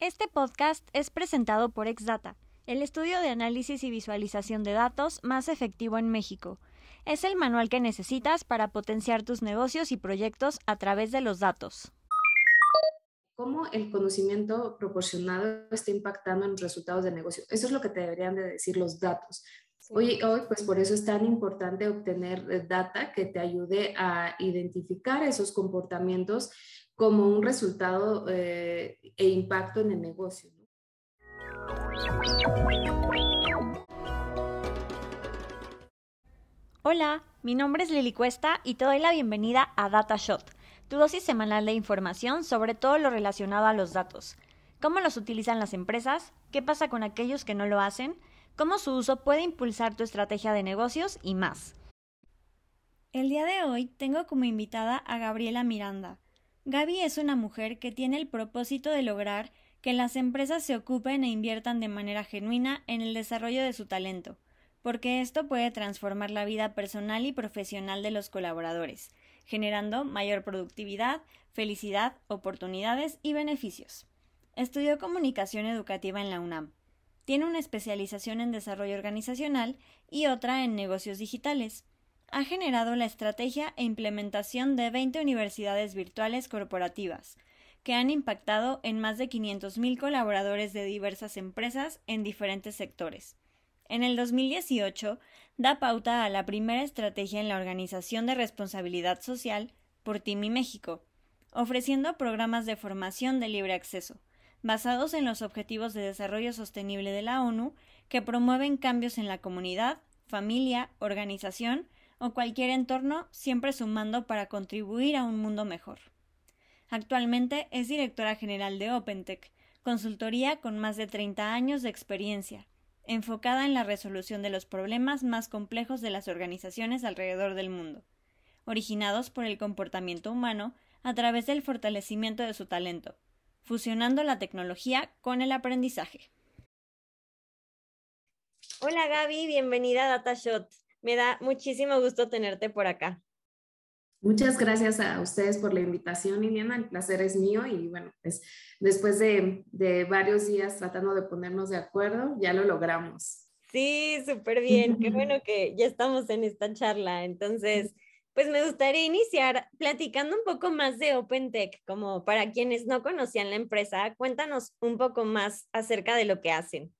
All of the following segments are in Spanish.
Este podcast es presentado por Exdata, el estudio de análisis y visualización de datos más efectivo en México. Es el manual que necesitas para potenciar tus negocios y proyectos a través de los datos. ¿Cómo el conocimiento proporcionado está impactando en los resultados de negocio? Eso es lo que te deberían de decir los datos. Hoy, hoy, pues por eso es tan importante obtener eh, data que te ayude a identificar esos comportamientos como un resultado eh, e impacto en el negocio. Hola, mi nombre es Lili Cuesta y te doy la bienvenida a DataShot, tu dosis semanal de información sobre todo lo relacionado a los datos. ¿Cómo los utilizan las empresas? ¿Qué pasa con aquellos que no lo hacen? ¿Cómo su uso puede impulsar tu estrategia de negocios y más? El día de hoy tengo como invitada a Gabriela Miranda, Gaby es una mujer que tiene el propósito de lograr que las empresas se ocupen e inviertan de manera genuina en el desarrollo de su talento, porque esto puede transformar la vida personal y profesional de los colaboradores, generando mayor productividad, felicidad, oportunidades y beneficios. Estudió comunicación educativa en la UNAM. Tiene una especialización en desarrollo organizacional y otra en negocios digitales ha generado la estrategia e implementación de 20 universidades virtuales corporativas, que han impactado en más de 500.000 colaboradores de diversas empresas en diferentes sectores. En el 2018 da pauta a la primera estrategia en la organización de responsabilidad social por TIMI México, ofreciendo programas de formación de libre acceso, basados en los Objetivos de Desarrollo Sostenible de la ONU, que promueven cambios en la comunidad, familia, organización o cualquier entorno, siempre sumando para contribuir a un mundo mejor. Actualmente es directora general de OpenTech, consultoría con más de 30 años de experiencia, enfocada en la resolución de los problemas más complejos de las organizaciones alrededor del mundo, originados por el comportamiento humano a través del fortalecimiento de su talento, fusionando la tecnología con el aprendizaje. Hola Gaby, bienvenida a DataShot. Me da muchísimo gusto tenerte por acá. Muchas gracias a ustedes por la invitación, Liliana. El placer es mío y bueno, pues después de, varios días tratando de ponernos de acuerdo, ya lo logramos. Sí, súper bien. Qué bueno que ya estamos en esta charla. Entonces, pues me gustaría iniciar platicando un poco más de OpenTech, como para quienes no conocían la empresa, cuéntanos un poco más acerca de lo que hacen.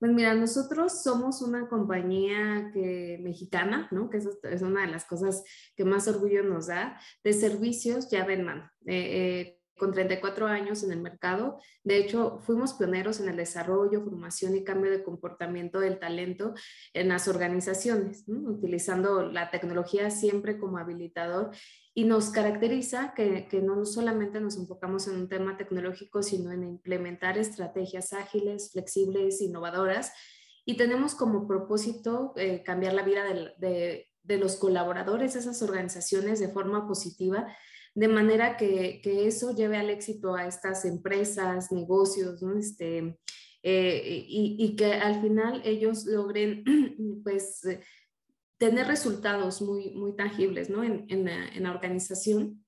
Pues mira, nosotros somos una compañía que, mexicana, ¿no? Que eso es una de las cosas que más orgullo nos da, de servicios llave en mano. Eh, eh, con 34 años en el mercado. De hecho, fuimos pioneros en el desarrollo, formación y cambio de comportamiento del talento en las organizaciones, utilizando la tecnología siempre como habilitador y nos caracteriza que, que, no solamente nos enfocamos en un tema tecnológico, sino en implementar estrategias ágiles, flexibles, innovadoras y tenemos como propósito eh, cambiar la vida de, de, de los colaboradores de esas organizaciones de forma positiva de manera que, eso lleve al éxito a estas empresas, negocios, ¿no? Este, eh, y, que al final ellos logren, pues, eh, tener resultados muy, muy tangibles, ¿no? En, en, en la organización.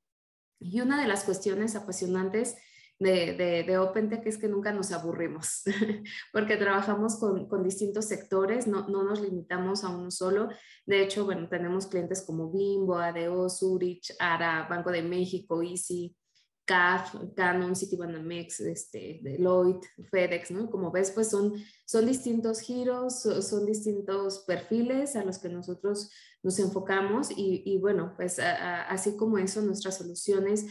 Y una de las cuestiones apasionantes de, de, de OpenTech es que nunca nos aburrimos, porque trabajamos con, con distintos sectores, no, no, nos limitamos a uno solo. De hecho, bueno, tenemos clientes como Bimbo, ADO, Zurich, ARA, Banco de México, Easy, CAF, Canon, Citibanamex, este, Deloitte, FedEx, ¿no? Como ves, pues son, son distintos giros, son distintos perfiles a los que nosotros nos enfocamos y, y bueno, pues así como eso, nuestras soluciones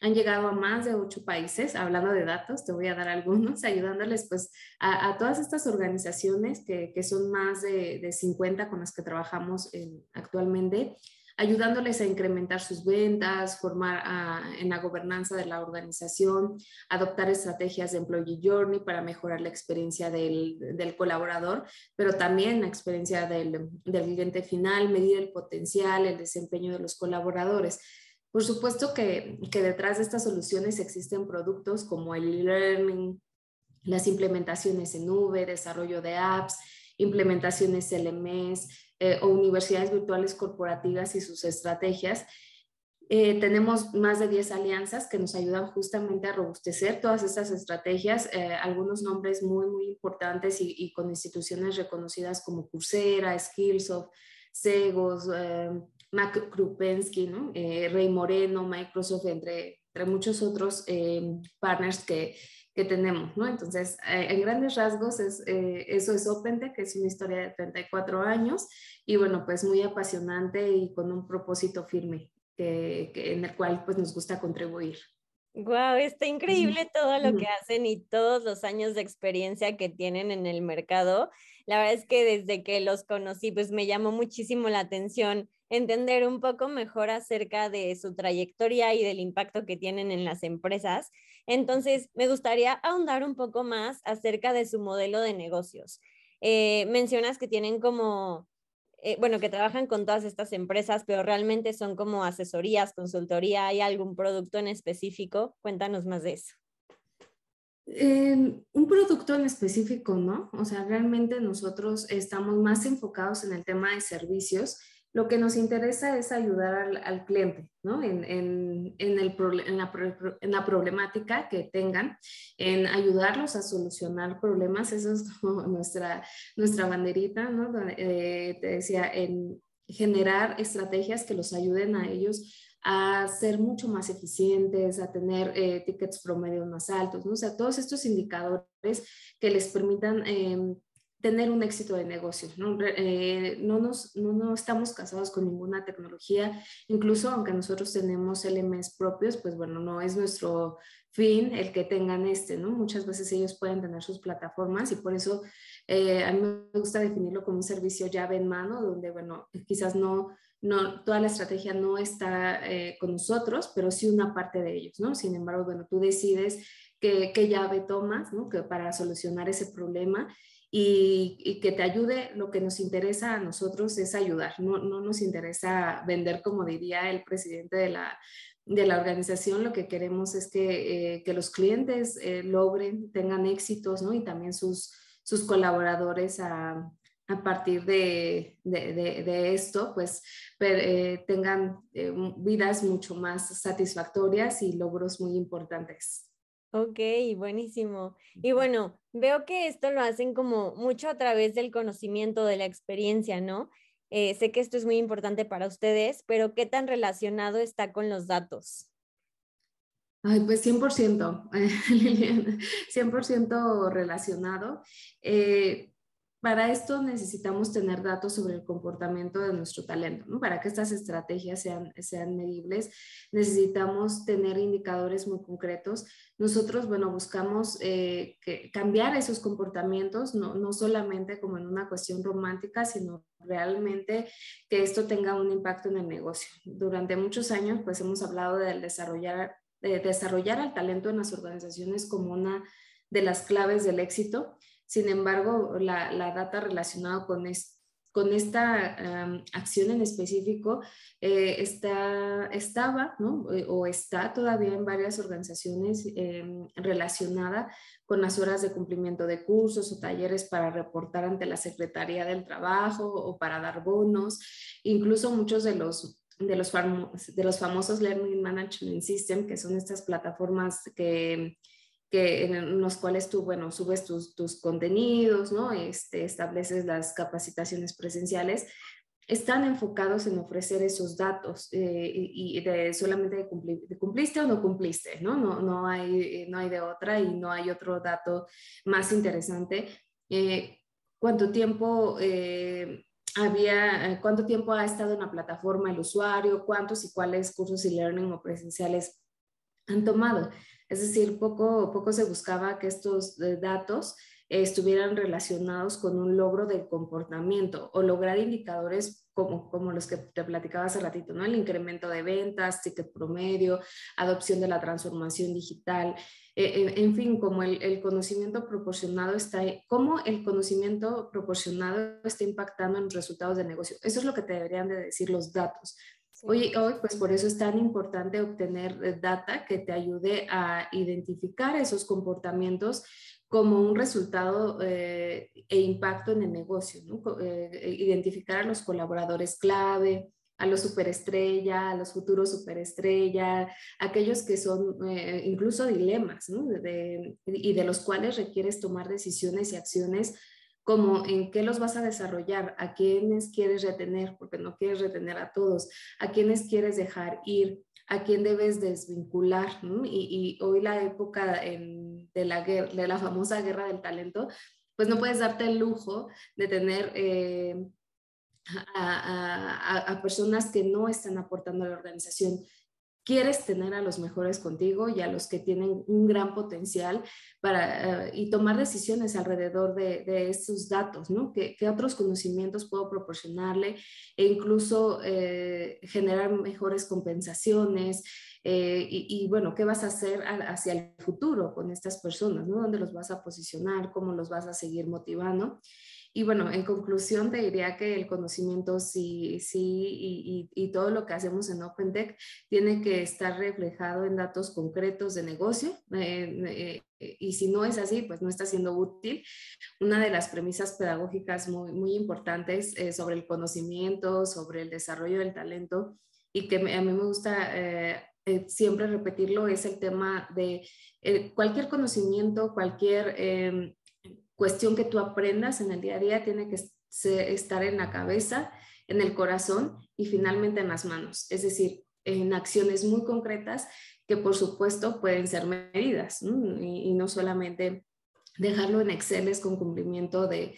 han llegado a más de ocho países, hablando de datos, te voy a dar algunos, ayudándoles pues a, todas estas organizaciones que, que son más de, de, 50 con las que trabajamos actualmente, ayudándoles a incrementar sus ventas, formar en la gobernanza de la organización, adoptar estrategias de employee journey para mejorar la experiencia del, del colaborador, pero también la experiencia del, del cliente final, medir el potencial, el desempeño de los colaboradores. Por supuesto que, detrás de estas soluciones existen productos como el learning, las implementaciones en nube, desarrollo de apps, implementaciones LMS eh, o universidades virtuales corporativas y sus estrategias. Eh, tenemos más de 10 alianzas que nos ayudan justamente a robustecer todas estas estrategias, eh, algunos nombres muy, muy importantes y, con instituciones reconocidas como Coursera, Skillsoft, Segos, eh, Mac Krupensky, ¿no? Rey Moreno, Microsoft, entre, entre muchos otros partners que, que tenemos, ¿no? Entonces, en grandes rasgos, es, eso es OpenTech, que es una historia de 34 años y bueno, pues muy apasionante y con un propósito firme en el cual pues nos gusta contribuir. Wow, está increíble todo lo que hacen y todos los años de experiencia que tienen en el mercado. La verdad es que desde que los conocí, pues me llamó muchísimo la atención entender un poco mejor acerca de su trayectoria y del impacto que tienen en las empresas. Entonces, me gustaría ahondar un poco más acerca de su modelo de negocios. Eh, mencionas que tienen como eh, bueno, que trabajan con todas estas empresas, pero realmente son como asesorías, consultoría, ¿hay algún producto en específico? Cuéntanos más de eso. un producto en específico, ¿no? O sea, realmente nosotros estamos más enfocados en el tema de servicios lo que nos interesa es ayudar al, cliente ¿no? en, en, en, el, la, en, la, problemática que tengan, en ayudarlos a solucionar problemas. Eso es como nuestra, nuestra banderita, ¿no? Eh, te decía, en generar estrategias que los ayuden a ellos a ser mucho más eficientes, a tener eh, tickets promedio más altos, ¿no? o sea, todos estos indicadores que les permitan eh, tener un éxito de negocio. ¿no? Eh, no, nos, no, no, estamos casados con ninguna tecnología, incluso aunque nosotros tenemos LMS propios, pues bueno, no es nuestro fin el que tengan este, ¿no? Muchas veces ellos pueden tener sus plataformas y por eso eh, a mí me gusta definirlo como un servicio llave en mano, donde, bueno, quizás no, no toda la estrategia no está eh, con nosotros, pero sí una parte de ellos, ¿no? Sin embargo, bueno, tú decides qué, qué llave tomas, ¿no? Que para solucionar ese problema y, que te ayude, lo que nos interesa a nosotros es ayudar, no, no nos interesa vender, como diría el presidente de la, organización, lo que queremos es que, eh, los clientes eh, logren, tengan éxitos, ¿no? Y también sus, colaboradores a, partir de, esto, pues eh, tengan vidas mucho más satisfactorias y logros muy importantes. Ok, buenísimo. Y bueno, veo que esto lo hacen como mucho a través del conocimiento, de la experiencia, ¿no? Eh, sé que esto es muy importante para ustedes, pero ¿qué tan relacionado está con los datos? Ay, pues 100%, Liliana, 100% relacionado. Eh, para esto necesitamos tener datos sobre el comportamiento de nuestro talento. Para que estas estrategias sean, sean medibles, necesitamos tener indicadores muy concretos. Nosotros, bueno, buscamos eh, que cambiar esos comportamientos, no, no solamente como en una cuestión romántica, sino realmente que esto tenga un impacto en el negocio. Durante muchos años, pues hemos hablado del desarrollar, de desarrollar el talento en las organizaciones como una de las claves del éxito sin embargo, la, data relacionada con, con esta acción en específico eh, está, estaba eh, o está todavía en varias organizaciones em, relacionada con las horas de cumplimiento de cursos o talleres para reportar ante la Secretaría del Trabajo o para dar bonos. Incluso muchos de los de los, de los famosos Learning Management System, que son estas plataformas que que en los cuales tú, bueno, subes tus, tus contenidos, ¿no? Este, estableces las capacitaciones presenciales, están enfocados en ofrecer esos datos eh, y, de solamente de, cumpliste o no cumpliste, ¿no? No, no, hay, no hay de otra y no hay otro dato más interesante. Eh, ¿Cuánto tiempo eh, había, cuánto tiempo ha estado en la plataforma el usuario? ¿Cuántos y cuáles cursos y learning o presenciales han tomado? Es decir, poco, poco se buscaba que estos eh, datos estuvieran relacionados con un logro del comportamiento o lograr indicadores como, como los que te platicaba hace ratito, ¿no? El incremento de ventas, ticket promedio, adopción de la transformación digital, eh, eh, en fin, como el, conocimiento proporcionado está, cómo el conocimiento proporcionado está impactando en resultados de negocio. Eso es lo que te deberían de decir los datos. Hoy, hoy, pues por eso es tan importante obtener eh, data que te ayude a identificar esos comportamientos como un resultado eh, e impacto en el negocio, ¿no? Eh, identificar a los colaboradores clave, a los superestrella, a los futuros superestrella, aquellos que son eh, incluso dilemas, ¿no? y de los cuales requieres tomar decisiones y acciones como en qué los vas a desarrollar, a quiénes quieres retener, porque no quieres retener a todos, a quiénes quieres dejar ir, a quién debes desvincular. Y, hoy la época de, la de la famosa guerra del talento, pues no puedes darte el lujo de tener eh, a, personas que no están aportando a la organización. Quieres tener a los mejores contigo y a los que tienen un gran potencial para, eh, y tomar decisiones alrededor de, estos datos, ¿no? ¿Qué, otros conocimientos puedo proporcionarle e incluso eh, generar mejores compensaciones? Eh, y, y, bueno, ¿qué vas a hacer hacia el futuro con estas personas? ¿no? ¿Dónde los vas a posicionar? ¿Cómo los vas a seguir motivando? Y bueno, en conclusión te diría que el conocimiento sí, sí y, todo lo que hacemos en OpenTech tiene que estar reflejado en datos concretos de negocio. Eh, eh, y si no es así, pues no está siendo útil. Una de las premisas pedagógicas muy, muy importantes eh, sobre el conocimiento, sobre el desarrollo del talento y que a mí me gusta siempre repetirlo es el tema de cualquier conocimiento, cualquier em, cuestión que tú aprendas en el día a día tiene que estar en la cabeza, en el corazón y finalmente en las manos, es decir, en acciones muy concretas que por supuesto pueden ser medidas Y, no solamente dejarlo en Excel con cumplimiento de,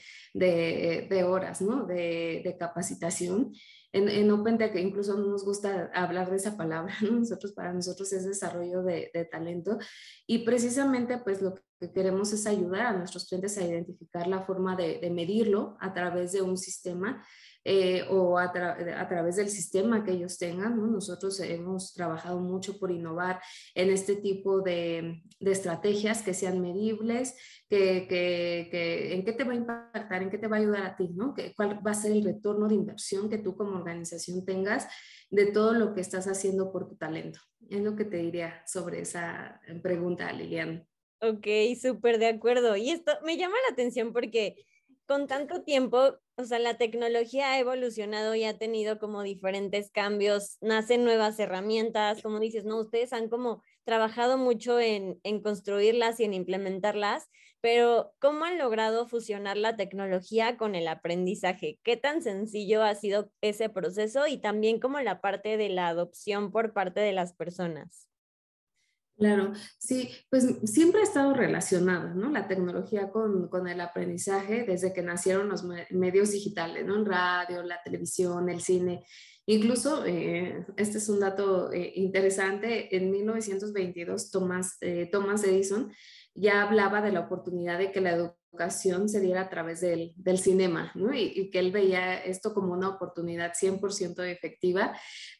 horas ¿no? de, capacitación. En, en OpenTech incluso no nos gusta hablar de esa palabra, nosotros para nosotros es desarrollo de, de talento y precisamente pues lo que que queremos es ayudar a nuestros clientes a identificar la forma de, medirlo a través de un sistema eh, o a, través del sistema que ellos tengan. Nosotros hemos trabajado mucho por innovar en este tipo de, estrategias que sean medibles, que, que, en qué te va a impactar, en qué te va a ayudar a ti, ¿no? ¿Cuál va a ser el retorno de inversión que tú como organización tengas de todo lo que estás haciendo por tu talento? Es lo que te diría sobre esa pregunta, Lilian. Ok, súper de acuerdo. Y esto me llama la atención porque con tanto tiempo, o sea, la tecnología ha evolucionado y ha tenido como diferentes cambios, nacen nuevas herramientas, como dices, ¿no? Ustedes han como trabajado mucho en, en construirlas y en implementarlas, pero ¿cómo han logrado fusionar la tecnología con el aprendizaje? ¿Qué tan sencillo ha sido ese proceso y también como la parte de la adopción por parte de las personas? Claro, sí, pues siempre ha estado relacionada, ¿no? La tecnología con, el aprendizaje desde que nacieron los medios digitales, ¿no? Radio, la televisión, el cine. Incluso, eh, este es un dato eh, interesante, en 1922 Thomas, eh, Thomas Edison ya hablaba de la oportunidad de que la educación se diera a través del, del cinema, ¿no? y, y, que él veía esto como una oportunidad 100% efectiva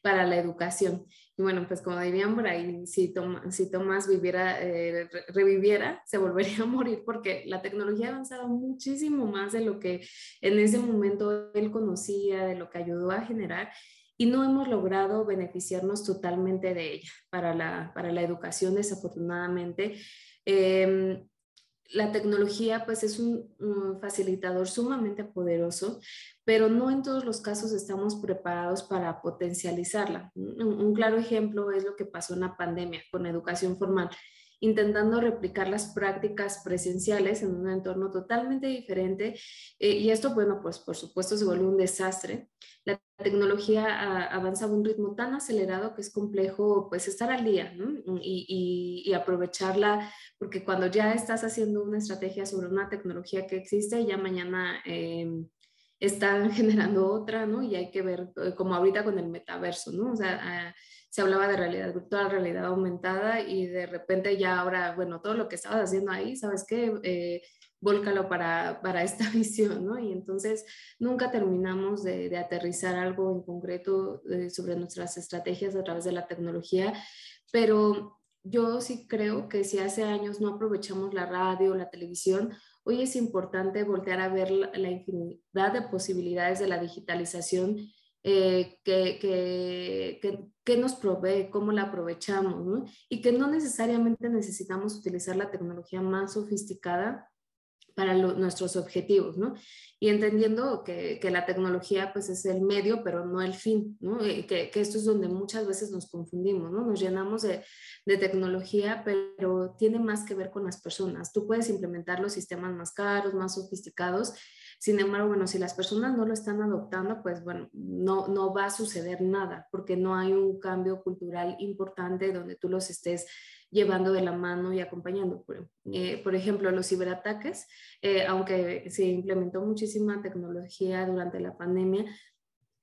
para la educación. Y bueno, pues como dirían por ahí, si, si Tomás viviera, eh, reviviera, se volvería a morir porque la tecnología ha avanzado muchísimo más de lo que en ese momento él conocía, de lo que ayudó a generar y no hemos logrado beneficiarnos totalmente de ella para la, para la educación, desafortunadamente. Em, la tecnología pues es un, facilitador sumamente poderoso, pero no en todos los casos estamos preparados para potencializarla. Un, claro ejemplo es lo que pasó en la pandemia con educación formal, intentando replicar las prácticas presenciales en un entorno totalmente diferente. Eh, y esto, bueno, pues por supuesto se volvió un desastre. La tecnología avanza a un ritmo tan acelerado que es complejo pues estar al día y, aprovecharla, porque cuando ya estás haciendo una estrategia sobre una tecnología que existe, ya mañana... Eh, están generando otra, ¿no? Y hay que ver, eh, como ahorita con el metaverso, ¿no? O sea, ah, se hablaba de realidad virtual, realidad aumentada y de repente ya ahora, bueno, todo lo que estabas haciendo ahí, ¿sabes qué? Eh, para, para, esta visión, ¿no? Y entonces nunca terminamos de, aterrizar algo en concreto eh, sobre nuestras estrategias a través de la tecnología, pero yo sí creo que si hace años no aprovechamos la radio, la televisión, Hoy es importante voltear a ver la, infinidad de posibilidades de la digitalización eh, que, que, nos provee, cómo la aprovechamos, y que no necesariamente necesitamos utilizar la tecnología más sofisticada para nuestros objetivos, ¿no? Y entendiendo que, que, la tecnología pues es el medio, pero no el fin, ¿no? Que, que, esto es donde muchas veces nos confundimos, ¿no? Nos llenamos de, de, tecnología, pero tiene más que ver con las personas. Tú puedes implementar los sistemas más caros, más sofisticados, sin embargo, bueno, si las personas no lo están adoptando, pues bueno, no, no va a suceder nada, porque no hay un cambio cultural importante donde tú los estés llevando de la mano y acompañando. Por, eh, por ejemplo, los ciberataques, eh, aunque se implementó muchísima tecnología durante la pandemia,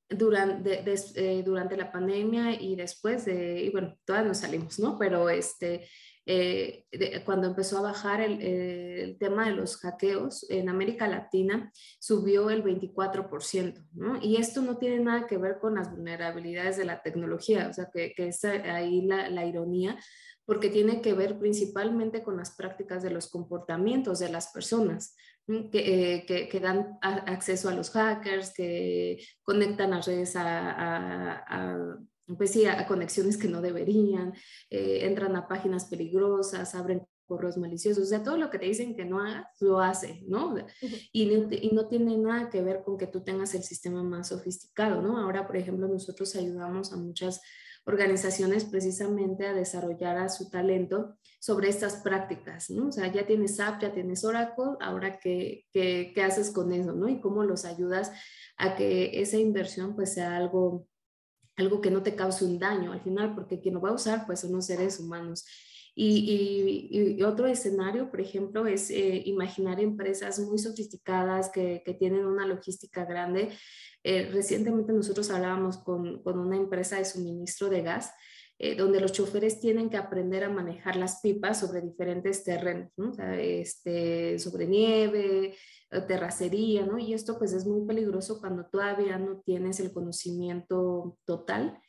durante, eh, durante la pandemia y después de, y bueno, todas nos salimos, ¿no? Pero este, eh, cuando empezó a bajar el, el, tema de los hackeos en América Latina, subió el 24%, ¿no? Y esto no tiene nada que ver con las vulnerabilidades de la tecnología, o sea, que, que es ahí la, la ironía, porque tiene que ver principalmente con las prácticas de los comportamientos de las personas, que, eh, que, que, dan acceso a los hackers, que conectan las redes a, a, a pues sí, a, conexiones que no deberían, eh, entran a páginas peligrosas, abren correos maliciosos, o sea, todo lo que te dicen que no hagas, lo hace, ¿no? Y, y, no tiene nada que ver con que tú tengas el sistema más sofisticado, ¿no? Ahora, por ejemplo, nosotros ayudamos a muchas organizaciones precisamente a desarrollar a su talento sobre estas prácticas, ¿no? O sea, ya tienes SAP, ya tienes Oracle, ahora qué, qué, qué haces con eso, ¿no? Y cómo los ayudas a que esa inversión pues sea algo algo que no te cause un daño al final, porque quien lo va a usar pues son los seres humanos. Y, y, otro escenario, por ejemplo, es eh, imaginar empresas muy sofisticadas que, que, tienen una logística grande. Eh, recientemente nosotros hablábamos con, con, una empresa de suministro de gas, eh, donde los choferes tienen que aprender a manejar las pipas sobre diferentes terrenos, ¿no? o sea, este, sobre nieve, terracería, ¿no? Y esto pues es muy peligroso cuando todavía no tienes el conocimiento total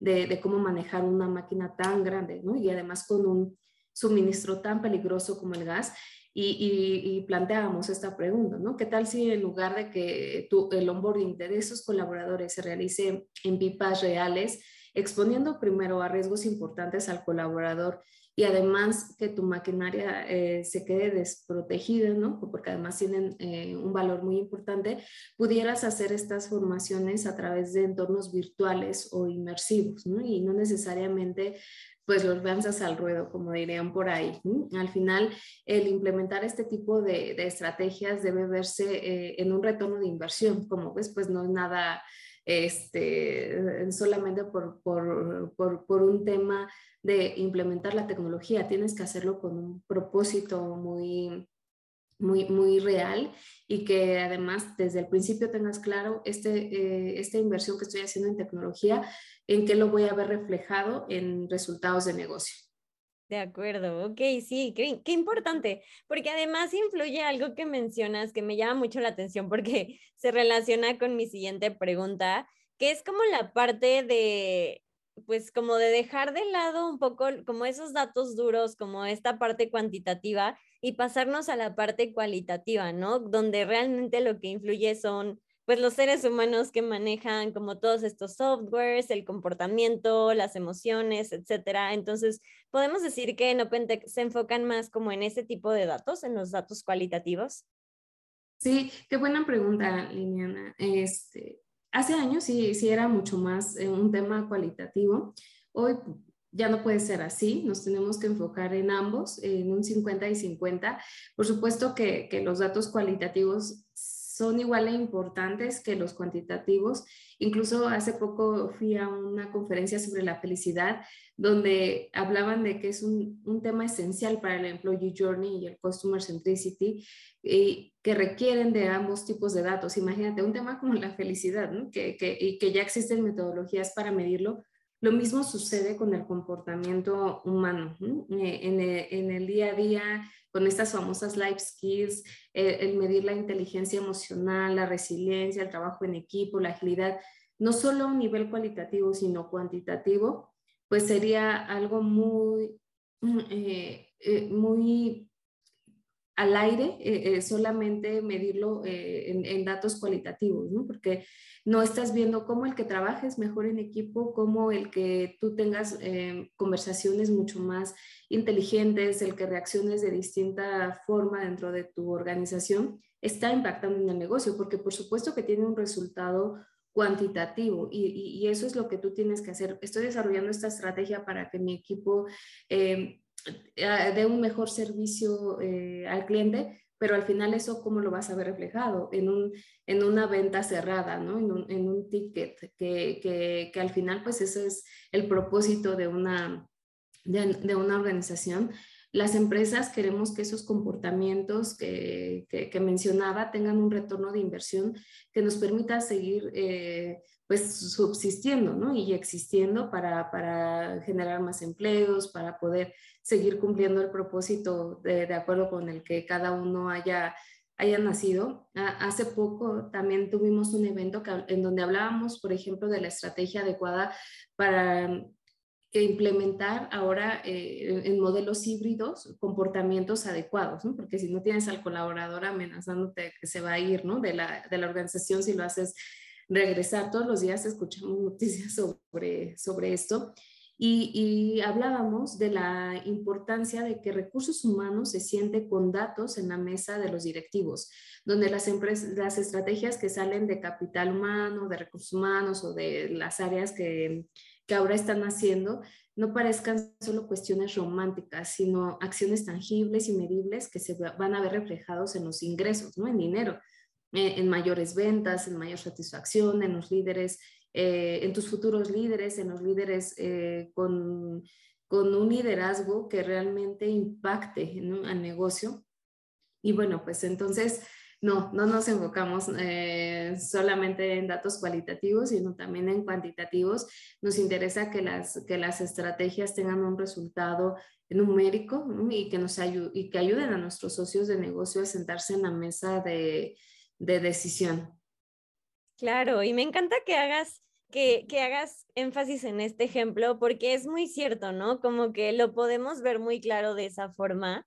de, de cómo manejar una máquina tan grande, ¿no? Y además con un suministro tan peligroso como el gas. Y, y, y, planteábamos esta pregunta, ¿no? ¿Qué tal si en lugar de que tu, el onboarding de esos colaboradores se realice en pipas reales, exponiendo primero a riesgos importantes al colaborador y además que tu maquinaria eh, se quede desprotegida, ¿no? Porque además tienen eh, un valor muy importante, pudieras hacer estas formaciones a través de entornos virtuales o inmersivos, ¿no? Y no necesariamente pues los lanzas al ruedo, como dirían por ahí. Al final, el implementar este tipo de, estrategias debe verse eh, en un retorno de inversión. Como ves, pues no es nada este, solamente por, por, por, por, un tema de implementar la tecnología, tienes que hacerlo con un propósito muy, muy, muy real y que además desde el principio tengas claro este, eh, esta inversión que estoy haciendo en tecnología, en qué lo voy a ver reflejado en resultados de negocio. De acuerdo, ok, sí, qué, qué, importante, porque además influye algo que mencionas que me llama mucho la atención porque se relaciona con mi siguiente pregunta, que es como la parte de, pues como de dejar de lado un poco como esos datos duros, como esta parte cuantitativa y pasarnos a la parte cualitativa, ¿no? Donde realmente lo que influye son pues los seres humanos que manejan como todos estos softwares, el comportamiento, las emociones, etcétera. Entonces, podemos decir que en OpenTech se enfocan más como en ese tipo de datos, en los datos cualitativos. Sí, qué buena pregunta, Liliana. Este, hace años sí, sí era mucho más eh, un tema cualitativo. Hoy ya no puede ser así, nos tenemos que enfocar en ambos, en un 50 y 50. Por supuesto que, que los datos cualitativos son igual importantes que los cuantitativos. Incluso hace poco fui a una conferencia sobre la felicidad donde hablaban de que es un, un tema esencial para el Employee Journey y el Customer Centricity y que requieren de ambos tipos de datos. Imagínate un tema como la felicidad, ¿no? que, que, y que ya existen metodologías para medirlo. Lo mismo sucede con el comportamiento humano. Eh, en el día a día con estas famosas life skills, el medir la inteligencia emocional, la resiliencia, el trabajo en equipo, la agilidad, no solo a un nivel cualitativo, sino cuantitativo, pues sería algo muy, eh, eh, muy al aire eh, eh, solamente medirlo eh, en, datos cualitativos. Porque no estás viendo cómo el que trabajes mejor en equipo, cómo el que tú tengas conversaciones mucho más inteligentes, el que reacciones de distinta forma dentro de tu organización, está impactando en el negocio, porque por supuesto que tiene un resultado cuantitativo y, y, eso es lo que tú tienes que hacer. Estoy desarrollando esta estrategia para que mi equipo de un mejor servicio eh, al cliente, pero al final eso cómo lo vas a ver reflejado en, un, en una venta cerrada, ¿no? En un, ticket, que, que, al final pues ese es el propósito de una, de una organización. Las empresas queremos que esos comportamientos que, que, mencionaba tengan un retorno de inversión que nos permita seguir eh, pues subsistiendo ¿no? y existiendo para, para, generar más empleos, para poder seguir cumpliendo el propósito de, de acuerdo con el que cada uno haya, haya nacido. hace poco también tuvimos un evento en donde hablábamos, por ejemplo, de la estrategia adecuada para eh, implementar ahora eh, en modelos híbridos comportamientos adecuados, porque si no tienes al colaborador amenazándote que se va a ir ¿no? de, la, de la organización si lo haces regresar. Todos los días escuchamos noticias sobre, sobre esto y, y, hablábamos de la importancia de que recursos humanos se siente con datos en la mesa de los directivos, donde las, empresas, las estrategias que salen de capital humano, de recursos humanos o de las áreas que, que ahora están haciendo no parezcan solo cuestiones románticas, sino acciones tangibles y medibles que se van a ver reflejados en los ingresos, ¿no? En dinero. Eh, en mayores ventas, en mayor satisfacción, en los líderes, eh, en tus futuros líderes, en los líderes eh, con, con, un liderazgo que realmente impacte al negocio. Y bueno, pues entonces no, no nos enfocamos solamente en datos cualitativos, sino también en cuantitativos. Nos interesa que las, que las estrategias tengan un resultado numérico y, que nos y que ayuden a nuestros socios de negocio a sentarse en la mesa de, de decisión. Claro, y me encanta que hagas que, que, hagas énfasis en este ejemplo porque es muy cierto, ¿no? Como que lo podemos ver muy claro de esa forma,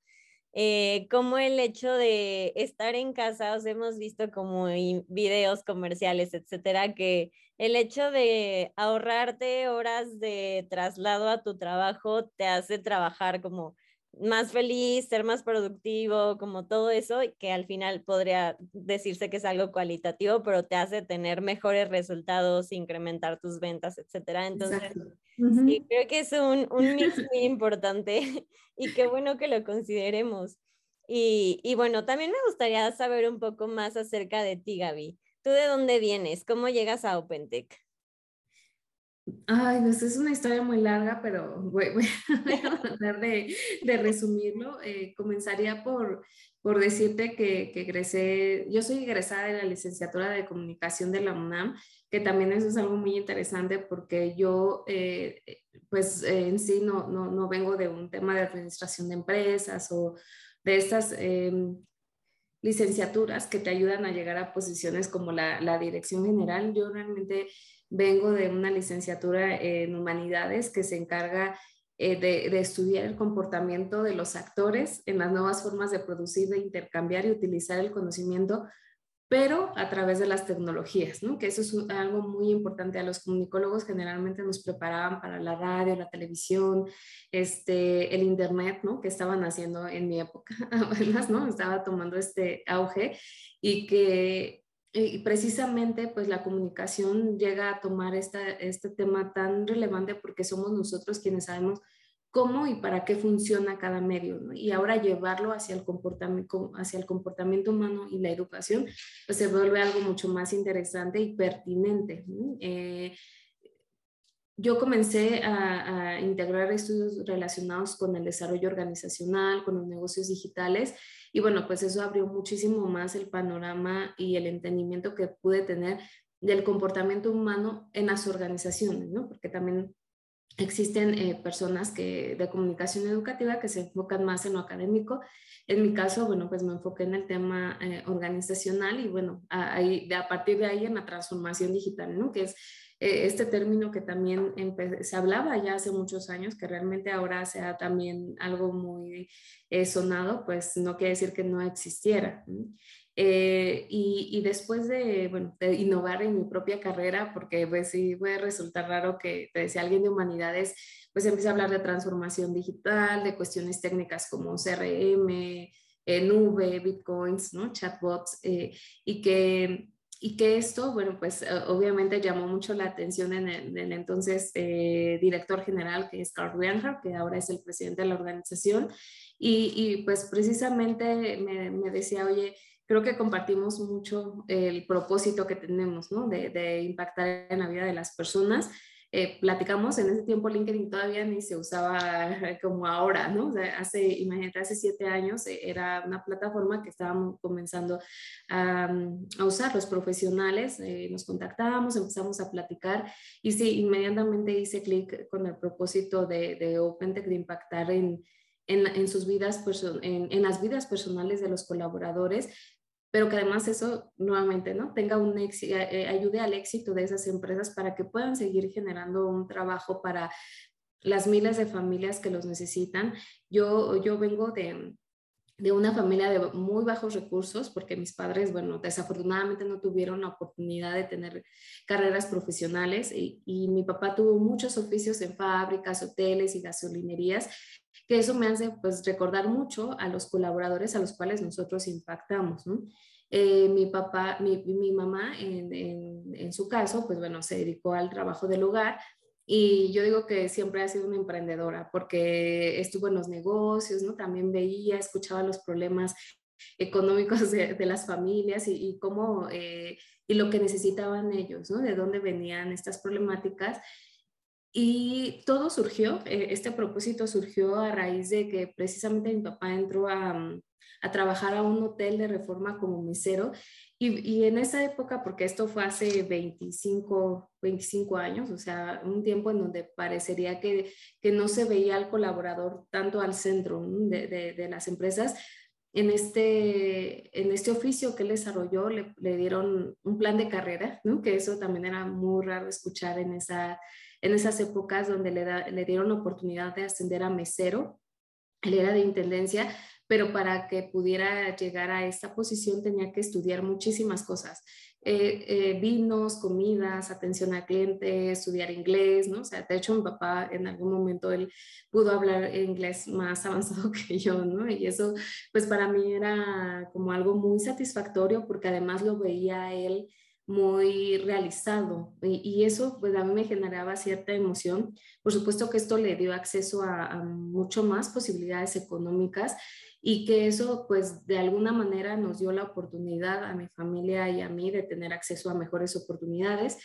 eh, como el hecho de estar en casa, os hemos visto como videos comerciales, etcétera, que el hecho de ahorrarte horas de traslado a tu trabajo te hace trabajar como más feliz, ser más productivo, como todo eso, que al final podría decirse que es algo cualitativo, pero te hace tener mejores resultados, incrementar tus ventas, etcétera. Entonces, sí, creo que es un, un mix muy importante y qué bueno que lo consideremos. Y, y bueno, también me gustaría saber un poco más acerca de ti, Gaby. ¿Tú de dónde vienes? ¿Cómo llegas a OpenTech? Ay, pues es una historia muy larga, pero voy, a tratar de, de resumirlo. Eh, comenzaría por, por decirte que, que, egresé, yo soy egresada de la licenciatura de comunicación de la UNAM, que también eso es algo muy interesante porque yo, eh, pues en sí no, no, no, vengo de un tema de administración de empresas o de estas em, licenciaturas que te ayudan a llegar a posiciones como la, la dirección general. Yo realmente vengo de una licenciatura en humanidades que se encarga eh, de, estudiar el comportamiento de los actores en las nuevas formas de producir, de intercambiar y utilizar el conocimiento, pero a través de las tecnologías, ¿no? que eso es algo muy importante. A los comunicólogos generalmente nos preparaban para la radio, la televisión, este, el internet, ¿no? que estaban haciendo en mi época, además, ¿no? estaba tomando este auge y que y precisamente pues la comunicación llega a tomar esta, este tema tan relevante porque somos nosotros quienes sabemos cómo y para qué funciona cada medio. Y ahora llevarlo hacia el, comportamiento, hacia el comportamiento humano y la educación, pues se vuelve algo mucho más interesante y pertinente. Eh, yo comencé a, integrar estudios relacionados con el desarrollo organizacional, con los negocios digitales, y bueno, pues eso abrió muchísimo más el panorama y el entendimiento que pude tener del comportamiento humano en las organizaciones, ¿no? Porque también existen eh, personas que, de comunicación educativa que se enfocan más en lo académico. En mi caso, bueno, pues me enfoqué en el tema eh, organizacional y bueno, ahí, de, a partir de ahí en la transformación digital, ¿no? Que es este término que también se hablaba ya hace muchos años, que realmente ahora sea también algo muy eh, sonado, pues no quiere decir que no existiera. Eh, y, después de, bueno, de innovar en mi propia carrera, porque pues sí puede resultar raro que te decía alguien de humanidades, pues empiece a hablar de transformación digital, de cuestiones técnicas como CRM, nube, bitcoins, ¿no? chatbots, y que y que esto, bueno, pues obviamente llamó mucho la atención en el, entonces eh, director general, que es Carl Reinhardt, que ahora es el presidente de la organización, y, y pues precisamente me, decía, oye, creo que compartimos mucho el propósito que tenemos, ¿no? De impactar en la vida de las personas eh, platicamos, en ese tiempo LinkedIn todavía ni se usaba como ahora, ¿no? hace, imagínate, hace siete años eh, era una plataforma que estábamos comenzando a, a usar los profesionales, eh, nos contactábamos, empezamos a platicar y sí, inmediatamente hice clic con el propósito de, de OpenTech de impactar en, en, sus vidas, en, en, las vidas personales de los colaboradores, pero que además eso nuevamente, ¿no? Tenga un éxito, eh, eh, ayude al éxito de esas empresas para que puedan seguir generando un trabajo para las miles de familias que los necesitan. Yo, yo vengo de, de una familia de muy bajos recursos, porque mis padres, bueno, desafortunadamente no tuvieron la oportunidad de tener carreras profesionales y, y, mi papá tuvo muchos oficios en fábricas, hoteles y gasolinerías que eso me hace pues recordar mucho a los colaboradores a los cuales nosotros impactamos, ¿no? Eh, mi papá, mi, mi mamá, en, en, en, su caso, pues bueno, se dedicó al trabajo del hogar y yo digo que siempre ha sido una emprendedora porque estuvo en los negocios, ¿no? También veía, escuchaba los problemas económicos de, de las familias y, y cómo, eh, y lo que necesitaban ellos, ¿no? De dónde venían estas problemáticas y todo surgió, eh, este propósito surgió a raíz de que precisamente mi papá entró a, mm, a trabajar a un hotel de reforma como mesero y, y, en esa época, porque esto fue hace 25, 25 años, o sea, un tiempo en donde parecería que, que no se veía al colaborador tanto al centro de, de, de, las empresas, en este, en este oficio que él desarrolló le, le dieron un plan de carrera, ¿no? que eso también era muy raro escuchar en esa en esas épocas donde le, dieron la oportunidad de ascender a mesero, él era de intendencia, pero para que pudiera llegar a esta posición tenía que estudiar muchísimas cosas. Eh, eh, vinos, comidas, atención al cliente, estudiar inglés, ¿no? O sea, de hecho mi papá en algún momento él pudo hablar inglés más avanzado que yo, ¿no? Y eso pues para mí era como algo muy satisfactorio porque además lo veía él muy realizado y, eso pues a mí me generaba cierta emoción. Por supuesto que esto le dio acceso a, mucho más posibilidades económicas y que eso pues de alguna manera nos dio la oportunidad a mi familia y a mí de tener acceso a mejores oportunidades.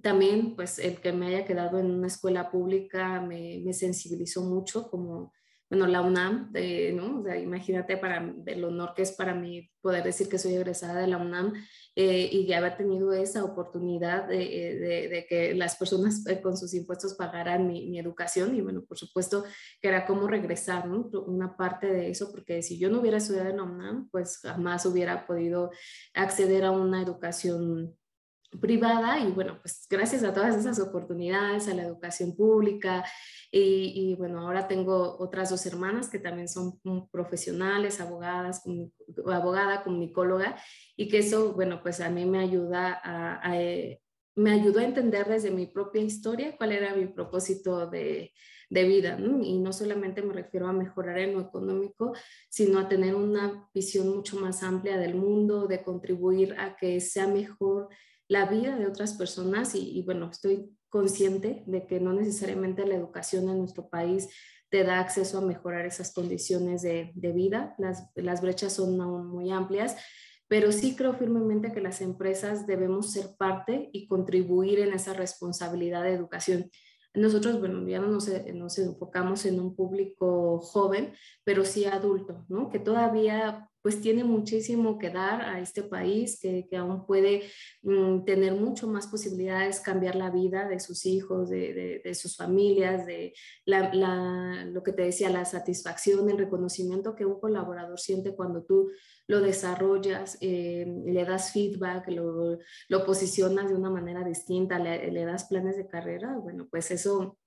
También pues el que me haya quedado en una escuela pública me, me sensibilizó mucho como bueno, la UNAM, ¿no? O sea, imagínate para el honor que es para mí poder decir que soy egresada de la UNAM eh, y de haber tenido esa oportunidad de, de, de que las personas eh, con sus impuestos pagaran mi, mi, educación y bueno, por supuesto que era como regresar, ¿no? Una parte de eso, porque si yo no hubiera estudiado en la UNAM, pues jamás hubiera podido acceder a una educación privada y bueno, pues gracias a todas esas oportunidades, a la educación pública y, y, bueno, ahora tengo otras dos hermanas que también son profesionales, abogadas, abogada, comunicóloga y que eso, bueno, pues a mí me ayuda a, a eh, me ayudó a entender desde mi propia historia cuál era mi propósito de, de vida, ¿no? Y no solamente me refiero a mejorar en lo económico, sino a tener una visión mucho más amplia del mundo, de contribuir a que sea mejor la vida de otras personas y, bueno, estoy consciente de que no necesariamente la educación en nuestro país te da acceso a mejorar esas condiciones de, de vida. Las, las brechas son aún muy amplias, pero sí creo firmemente que las empresas debemos ser parte y contribuir en esa responsabilidad de educación. Nosotros, bueno, ya no nos, nos, enfocamos en un público joven, pero sí adulto, ¿no? Que todavía pues tiene muchísimo que dar a este país, que, que aún puede mm, tener mucho más posibilidades, cambiar la vida de sus hijos, de, de, sus familias, de la, la, lo que te decía, la satisfacción, el reconocimiento que un colaborador siente cuando tú lo desarrollas, eh, le das feedback, lo, posicionas de una manera distinta, le, das planes de carrera, bueno, pues eso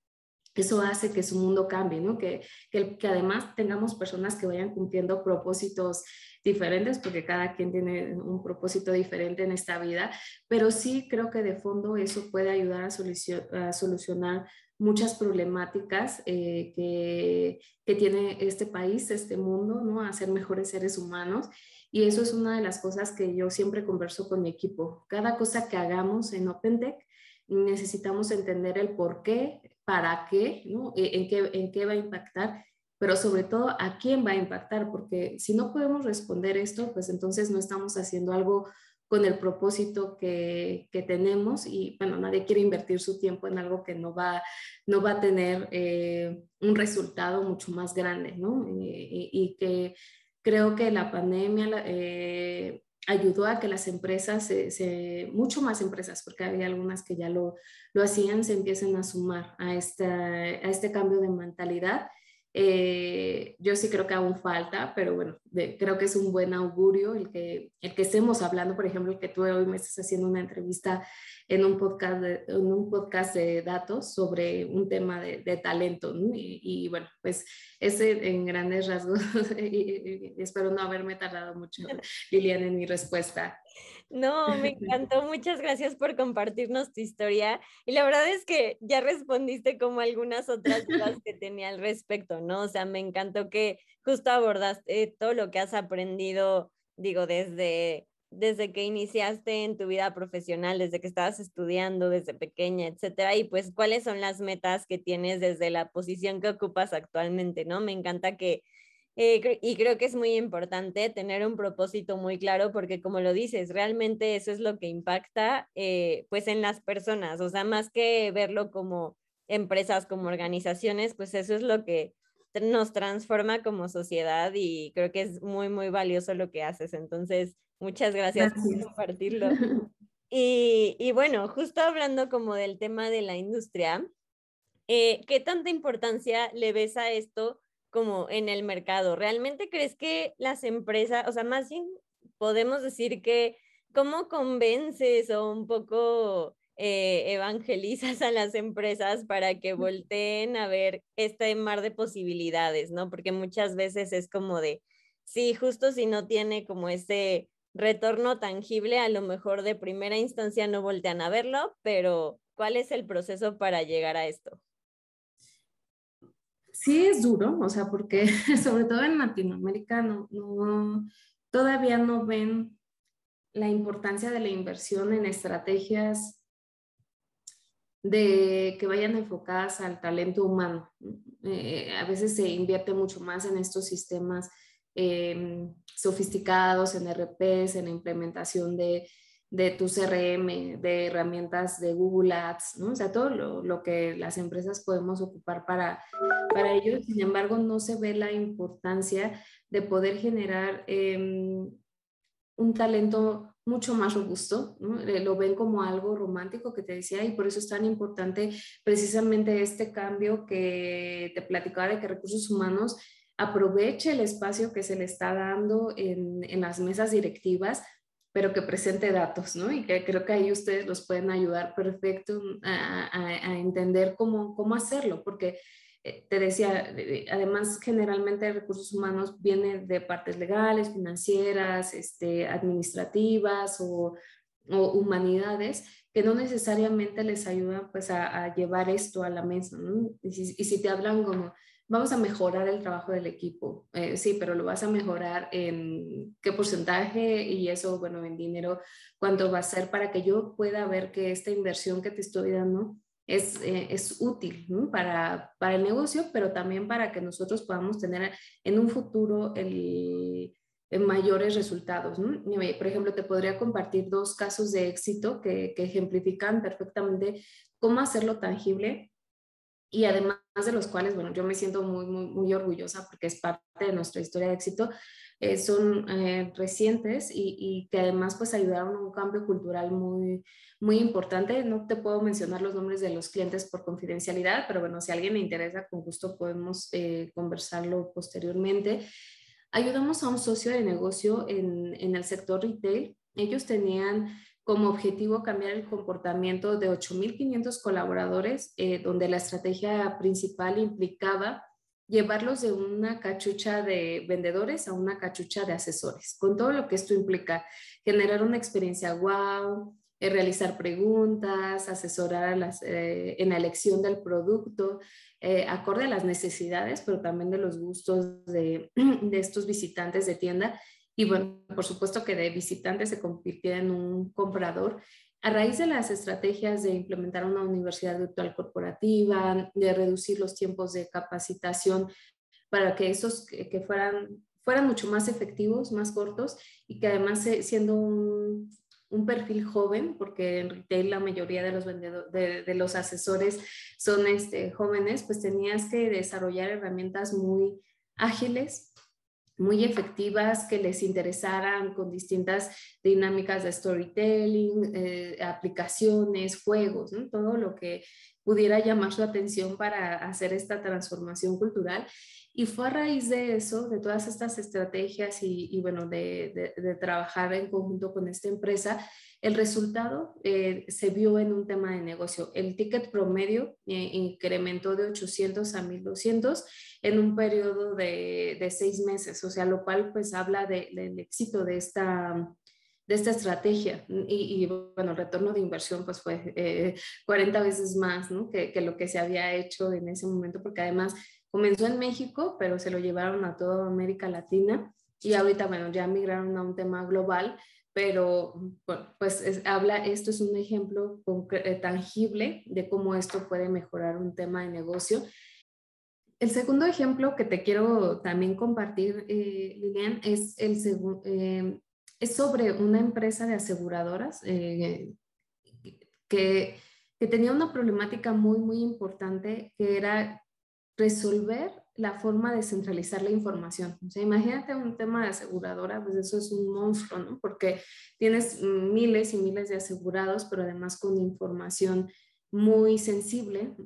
eso hace que su mundo cambie, ¿no? Que, que, además tengamos personas que vayan cumpliendo propósitos diferentes, porque cada quien tiene un propósito diferente en esta vida, pero sí creo que de fondo eso puede ayudar a solucionar muchas problemáticas eh, que, que, tiene este país, este mundo, ¿no? A ser mejores seres humanos. Y eso es una de las cosas que yo siempre converso con mi equipo. Cada cosa que hagamos en OpenTech, necesitamos entender el por qué, para qué, ¿no? E, en, qué, en qué va a impactar, pero sobre todo a quién va a impactar, porque si no podemos responder esto, pues entonces no estamos haciendo algo con el propósito que, que tenemos y bueno, nadie quiere invertir su tiempo en algo que no va, no va a tener eh, un resultado mucho más grande, ¿no? Y, y, que creo que la pandemia eh, ayudó a que las empresas, se, mucho más empresas, porque había algunas que ya lo, lo hacían, se empiecen a sumar a, esta, a este cambio de mentalidad. Eh, yo sí creo que aún falta, pero bueno, creo que es un buen augurio el que, el que estemos hablando, por ejemplo, que tú hoy me estás haciendo una entrevista en un podcast de, en un podcast de datos sobre un tema de, de talento. Y, y, bueno, pues ese en grandes rasgos, y, espero no haberme tardado mucho, Lilian, en mi respuesta. No, me encantó. Muchas gracias por compartirnos tu historia. Y la verdad es que ya respondiste como algunas otras dudas que tenía al respecto, ¿no? O sea, me encantó que justo abordaste todo lo que has aprendido, digo, desde desde que iniciaste en tu vida profesional, desde que estabas estudiando, desde pequeña, etcétera, y pues cuáles son las metas que tienes desde la posición que ocupas actualmente, ¿no? Me encanta que, eh, y creo que es muy importante tener un propósito muy claro porque como lo dices, realmente eso es lo que impacta eh, pues en las personas, o sea, más que verlo como empresas, como organizaciones, pues eso es lo que nos transforma como sociedad y creo que es muy, muy valioso lo que haces. Entonces, muchas gracias, por compartirlo. Y, y, bueno, justo hablando como del tema de la industria, eh, ¿qué tanta importancia le ves a esto como en el mercado? ¿Realmente crees que las empresas, o sea, más bien podemos decir que, ¿cómo convences o un poco eh, evangelizas a las empresas para que volteen a ver este mar de posibilidades, ¿no? Porque muchas veces es como de, sí, justo si no tiene como ese retorno tangible, a lo mejor de primera instancia no voltean a verlo, pero ¿cuál es el proceso para llegar a esto? Sí, es duro, o sea, porque sobre todo en Latinoamérica no, todavía no ven la importancia de la inversión en estrategias de que vayan enfocadas al talento humano. Eh, a veces se invierte mucho más en estos sistemas em, sofisticados, en RPs, en implementación de, de tu CRM, de herramientas de Google Ads, ¿no? o sea, todo lo, lo, que las empresas podemos ocupar para, para ello. Sin embargo, no se ve la importancia de poder generar eh, un talento mucho más robusto, ¿no? Eh, lo ven como algo romántico que te decía y por eso es tan importante precisamente este cambio que te platicaba de que recursos humanos aproveche el espacio que se le está dando en, en las mesas directivas pero que presente datos, ¿no? Y que creo que ahí ustedes los pueden ayudar perfecto a, a, a entender cómo, cómo hacerlo, porque eh, te decía, además generalmente recursos humanos vienen de partes legales, financieras, este, administrativas o, o, humanidades que no necesariamente les ayudan pues a, a llevar esto a la mesa. ¿no? Y, si, y, si, te hablan como, vamos a mejorar el trabajo del equipo, eh, sí, pero lo vas a mejorar en qué porcentaje y eso, bueno, en dinero, cuánto va a ser para que yo pueda ver que esta inversión que te estoy dando es, eh, es útil para, para, el negocio, pero también para que nosotros podamos tener en un futuro el, el mayores resultados. Por ejemplo, te podría compartir dos casos de éxito que, que ejemplifican perfectamente cómo hacerlo tangible y además de los cuales, bueno, yo me siento muy, muy, muy orgullosa porque es parte de nuestra historia de éxito, eh, son eh, recientes y, y, que además pues ayudaron a un cambio cultural muy, muy importante. No te puedo mencionar los nombres de los clientes por confidencialidad, pero bueno, si a alguien le interesa, con gusto podemos eh, conversarlo posteriormente. Ayudamos a un socio de negocio en, en el sector retail. Ellos tenían como objetivo cambiar el comportamiento de 8.500 colaboradores, eh, donde la estrategia principal implicaba llevarlos de una cachucha de vendedores a una cachucha de asesores, con todo lo que esto implica, generar una experiencia wow, eh, realizar preguntas, asesorar eh, en la elección del producto, acorde a las necesidades, pero también de los gustos de estos visitantes de tienda y bueno, por supuesto que de visitante se convirtió en un comprador. A raíz de las estrategias de implementar una universidad virtual corporativa, de reducir los tiempos de capacitación para que esos que fueran, fueran mucho más efectivos, más cortos y que además siendo un, un perfil joven, porque en retail la mayoría de los, de, los asesores son este, jóvenes, pues tenías que desarrollar herramientas muy ágiles muy efectivas que les interesaran con distintas dinámicas de storytelling, eh, aplicaciones, juegos, todo lo que pudiera llamar su atención para hacer esta transformación cultural. Y fue a raíz de eso, de todas estas estrategias y, bueno, de, de, trabajar en conjunto con esta empresa, el resultado eh, se vio en un tema de negocio. El ticket promedio eh, incrementó de 800 a 1200 en un periodo de, de, seis meses, o sea, lo cual pues habla del éxito de esta, de esta estrategia. Y, bueno, el retorno de inversión pues fue 40 eh, veces más ¿no? que, que lo que se había hecho en ese momento, porque además comenzó en México, pero se lo llevaron a toda América Latina y ahorita, bueno, ya migraron a un tema global pero pues habla, esto es un ejemplo eh, tangible de cómo esto puede mejorar un tema de negocio. El segundo ejemplo que te quiero también compartir, eh, Lilian, es, el eh, es sobre una empresa de aseguradoras que, que tenía una problemática muy, muy importante, que era resolver la forma de centralizar la información. O sea, imagínate un tema de aseguradora, pues eso es un monstruo, ¿no? Porque tienes miles y miles de asegurados, pero además con información muy sensible.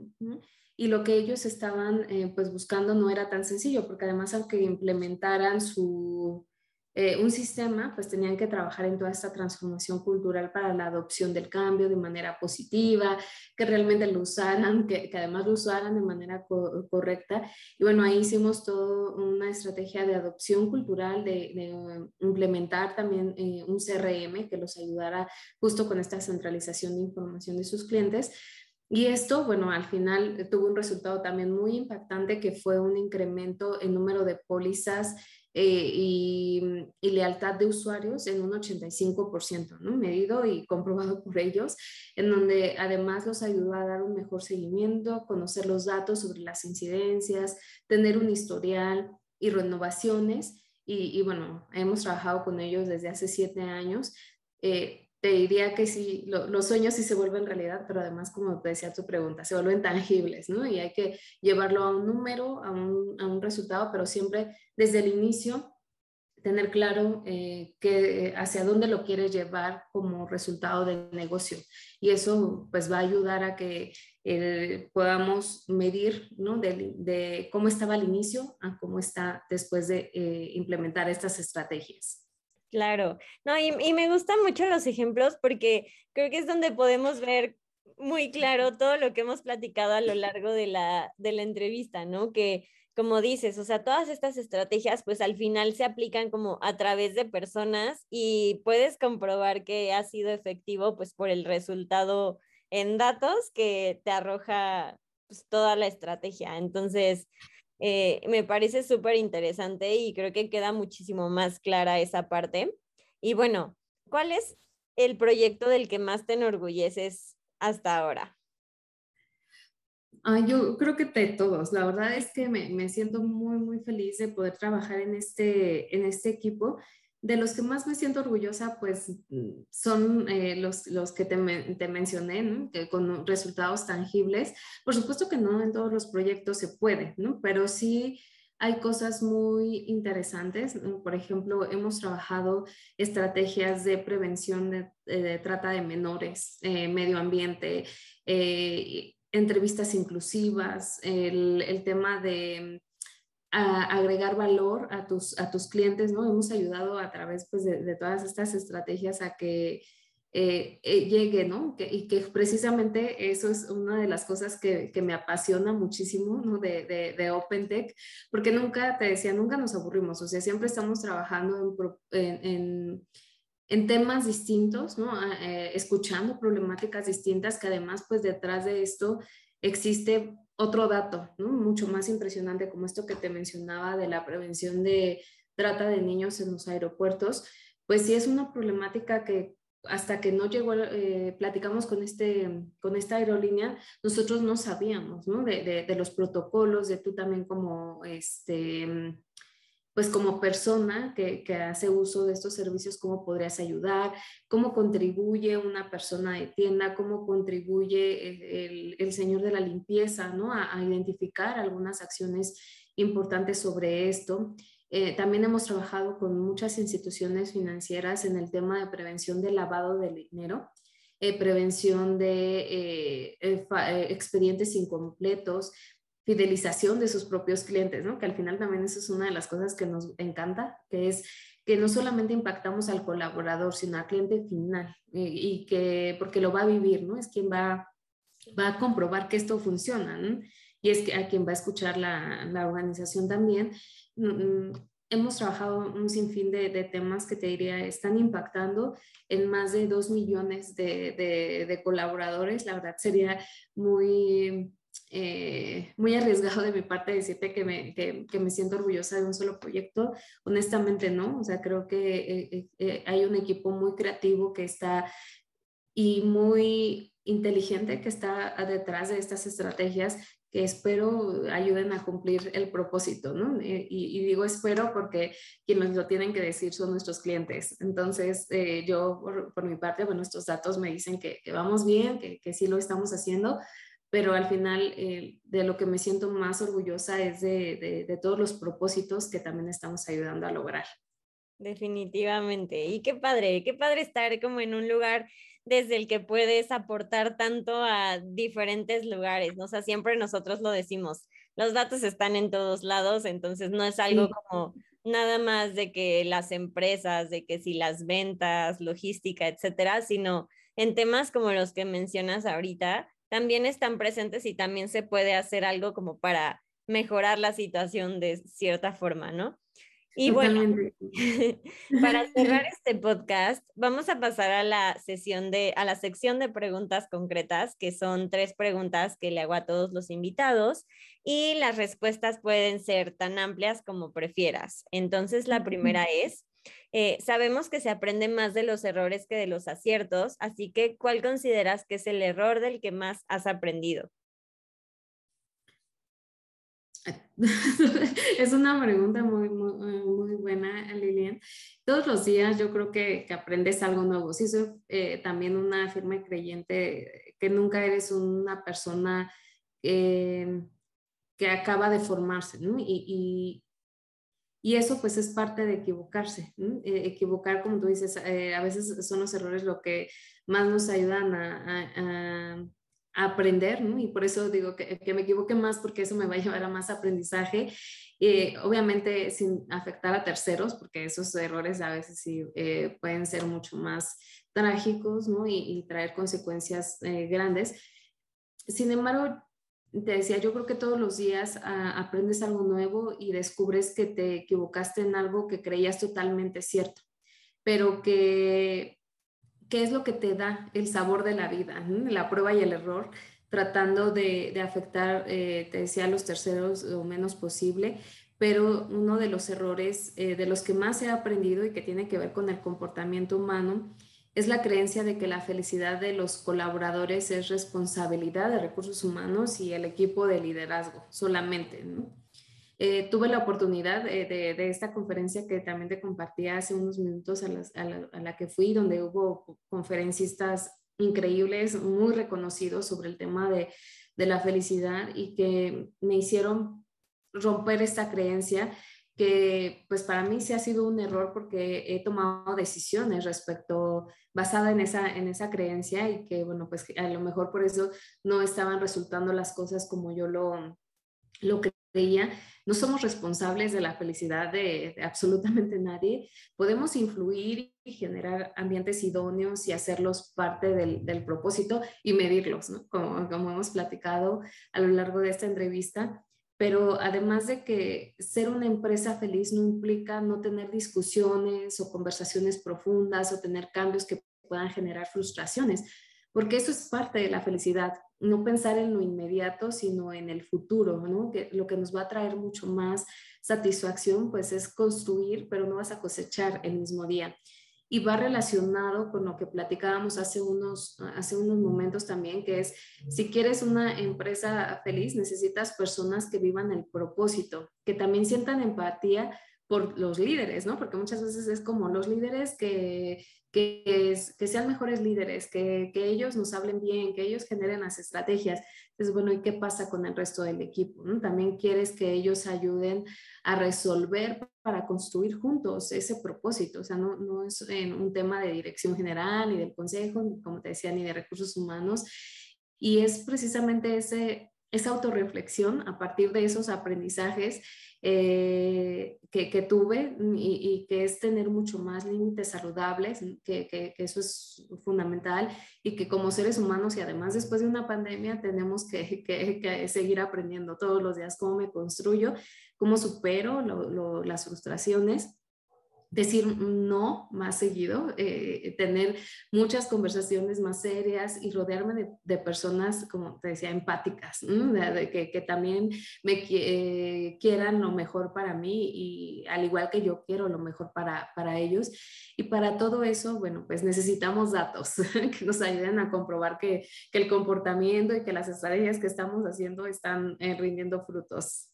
Y lo que ellos estaban eh, pues buscando no era tan sencillo, porque además aunque implementaran su, eh, un sistema, pues tenían que trabajar en toda esta transformación cultural para la adopción del cambio de manera positiva, que realmente lo usaran, que, además lo usaran de manera correcta. Y bueno, ahí hicimos toda una estrategia de adopción cultural, de, implementar también eh, un CRM que los ayudara justo con esta centralización de información de sus clientes. Y esto, bueno, al final tuvo un resultado también muy impactante que fue un incremento en número de pólizas eh, y, lealtad de usuarios en un 85%, ¿no? medido y comprobado por ellos, en donde además los ayudó a dar un mejor seguimiento, conocer los datos sobre las incidencias, tener un historial y renovaciones. Y, bueno, hemos trabajado con ellos desde hace siete años. Eh, te diría que sí, los sueños sí se vuelven realidad, pero además, como te decía tu pregunta, se vuelven tangibles, ¿no? Y hay que llevarlo a un número, a un, a un resultado, pero siempre desde el inicio tener claro eh, hacia dónde lo quieres llevar como resultado del negocio. Y eso pues va a ayudar a que eh, podamos medir ¿no? de, de, cómo estaba al inicio a cómo está después de eh, implementar estas estrategias. Claro, no, y, y, me gustan mucho los ejemplos porque creo que es donde podemos ver muy claro todo lo que hemos platicado a lo largo de la, de la entrevista, ¿no? Que como dices, o sea, todas estas estrategias pues al final se aplican como a través de personas y puedes comprobar que ha sido efectivo pues por el resultado en datos que te arroja pues, toda la estrategia. Entonces, eh, me parece súper interesante y creo que queda muchísimo más clara esa parte. Y bueno, ¿cuál es el proyecto del que más te enorgulleces hasta ahora? Ah, yo creo que de todos. La verdad es que me, me, siento muy, muy feliz de poder trabajar en este, en este equipo de los que más me siento orgullosa, pues son eh, los, los, que te, te mencioné, que con resultados tangibles. Por supuesto que no en todos los proyectos se puede, ¿no? pero sí hay cosas muy interesantes. Por ejemplo, hemos trabajado estrategias de prevención de, trata de menores, eh, medio ambiente, eh, entrevistas inclusivas, el, el tema de agregar valor a tus, a tus clientes, ¿no? Hemos ayudado a través pues, de, todas estas estrategias a que eh, eh, llegue, ¿no? y que precisamente eso es una de las cosas que, que me apasiona muchísimo, ¿no? De, de, de OpenTech, porque nunca, te decía, nunca nos aburrimos, o sea, siempre estamos trabajando en, en, en temas distintos, ¿no? Ah, eh, escuchando problemáticas distintas que además, pues detrás de esto existe otro dato, ¿no? Mucho más impresionante como esto que te mencionaba de la prevención de trata de niños en los aeropuertos, pues sí es una problemática que hasta que no llegó, eh, platicamos con, este, con esta aerolínea, nosotros no sabíamos, ¿no? De, de, de, los protocolos, de tú también como, este, pues como persona que, hace uso de estos servicios, cómo podrías ayudar, cómo contribuye una persona de tienda, cómo contribuye el, señor de la limpieza, ¿no? A, identificar algunas acciones importantes sobre esto. Eh, también hemos trabajado con muchas instituciones financieras en el tema de prevención del lavado de dinero, eh, prevención de eh, expedientes incompletos, fidelización de sus propios clientes, ¿no? Que al final también eso es una de las cosas que nos encanta, que es que no solamente impactamos al colaborador, sino al cliente final, y, que, porque lo va a vivir, ¿no? Es quien va, va a comprobar que esto funciona. Y es que a quien va a escuchar la, la organización también. Mm, mm, hemos trabajado un sinfín de, temas que te diría están impactando en más de dos millones de, de colaboradores. La verdad sería muy eh, muy arriesgado de mi parte decirte que me, que, que me, siento orgullosa de un solo proyecto. Honestamente, no. O sea, creo que eh, eh, hay un equipo muy creativo que está y muy inteligente que está detrás de estas estrategias que espero ayuden a cumplir el propósito, ¿no? Y, y digo espero porque quienes lo tienen que decir son nuestros clientes. Entonces, yo por, por, mi parte, bueno, estos datos me dicen que, que vamos bien, que, que sí lo estamos haciendo, pero al final eh, de lo que me siento más orgullosa es de, de, todos los propósitos que también estamos ayudando a lograr. Definitivamente. Y qué padre, qué padre estar como en un lugar desde el que puedes aportar tanto a diferentes lugares, ¿no? O sea, siempre nosotros lo decimos, los datos están en todos lados, entonces no es algo como nada más de que las empresas, de que si las ventas, logística, etcétera, sino en temas como los que mencionas ahorita, también están presentes y también se puede hacer algo como para mejorar la situación de cierta forma, ¿no? Y bueno, para cerrar este podcast, vamos a pasar a la sesión de, a la sección de preguntas concretas, que son tres preguntas que le hago a todos los invitados y las respuestas pueden ser tan amplias como prefieras. Entonces, la primera es, eh, sabemos que se aprende más de los errores que de los aciertos, así que ¿cuál consideras que es el error del que más has aprendido? Es una pregunta muy, muy, buena, Lilian. Todos los días yo creo que, aprendes algo nuevo. Sí, soy eh, también una firme creyente que nunca eres una persona eh, que acaba de formarse, ¿no? y eso pues es parte de equivocarse. Eh, equivocar, como tú dices, eh, a veces son los errores lo que más nos ayudan a, aprender. Y por eso digo que, me equivoque más porque eso me va a llevar a más aprendizaje. Eh, obviamente sin afectar a terceros, porque esos errores a veces sí pueden ser mucho más trágicos, ¿no? Y, y traer consecuencias grandes. Sin embargo, te decía, yo creo que todos los días ah, aprendes algo nuevo y descubres que te equivocaste en algo que creías totalmente cierto, pero que, ¿qué es lo que te da el sabor de la vida? La prueba y el error, tratando de, afectar, eh, te decía, a los terceros lo menos posible, pero uno de los errores eh, de los que más he aprendido y que tiene que ver con el comportamiento humano, es la creencia de que la felicidad de los colaboradores es responsabilidad de recursos humanos y el equipo de liderazgo solamente, eh, tuve la oportunidad de, esta conferencia que también te compartí hace unos minutos a, la, que fui, donde hubo conferencistas increíbles, muy reconocidos sobre el tema de la felicidad y que me hicieron romper esta creencia que pues para mí sí ha sido un error porque he tomado decisiones respecto basada en esa, en esa creencia y que bueno pues a lo mejor por eso no estaban resultando las cosas como yo lo, lo creía. No somos responsables de la felicidad de, absolutamente nadie. Podemos influir y generar ambientes idóneos y hacerlos parte del, del propósito y medirlos, ¿no? como, como hemos platicado a lo largo de esta entrevista pero además de que ser una empresa feliz no implica no tener discusiones o conversaciones profundas o tener cambios que puedan generar frustraciones, porque eso es parte de la felicidad, no pensar en lo inmediato, sino en el futuro, ¿no? Que lo que nos va a traer mucho más satisfacción, pues es construir, pero no vas a cosechar el mismo día y va relacionado con lo que platicábamos hace unos, hace unos momentos también, que es, si quieres una empresa feliz, necesitas personas que vivan el propósito, que también sientan empatía por los líderes, ¿no? Porque muchas veces es como los líderes que, que, que sean mejores líderes, que, que, ellos nos hablen bien, que ellos generen las estrategias. Entonces, bueno, ¿y qué pasa con el resto del equipo? También quieres que ellos ayuden a resolver para construir juntos ese propósito. O sea, no, no es en un tema de dirección general, ni del consejo, como te decía, ni de recursos humanos. Y es precisamente ese, esa autorreflexión a partir de esos aprendizajes eh, que, tuve y, que es tener mucho más límites saludables, que, eso es fundamental y que como seres humanos y además después de una pandemia tenemos que, seguir aprendiendo todos los días cómo me construyo, cómo supero las frustraciones decir no más seguido, eh, tener muchas conversaciones más serias y rodearme de, personas, como te decía, empáticas, de, que, también me eh, quieran lo mejor para mí y al igual que yo quiero lo mejor para, para ellos. Y para todo eso, bueno, pues necesitamos datos que nos ayuden a comprobar que, que el comportamiento y que las estrategias que estamos haciendo están eh, rindiendo frutos.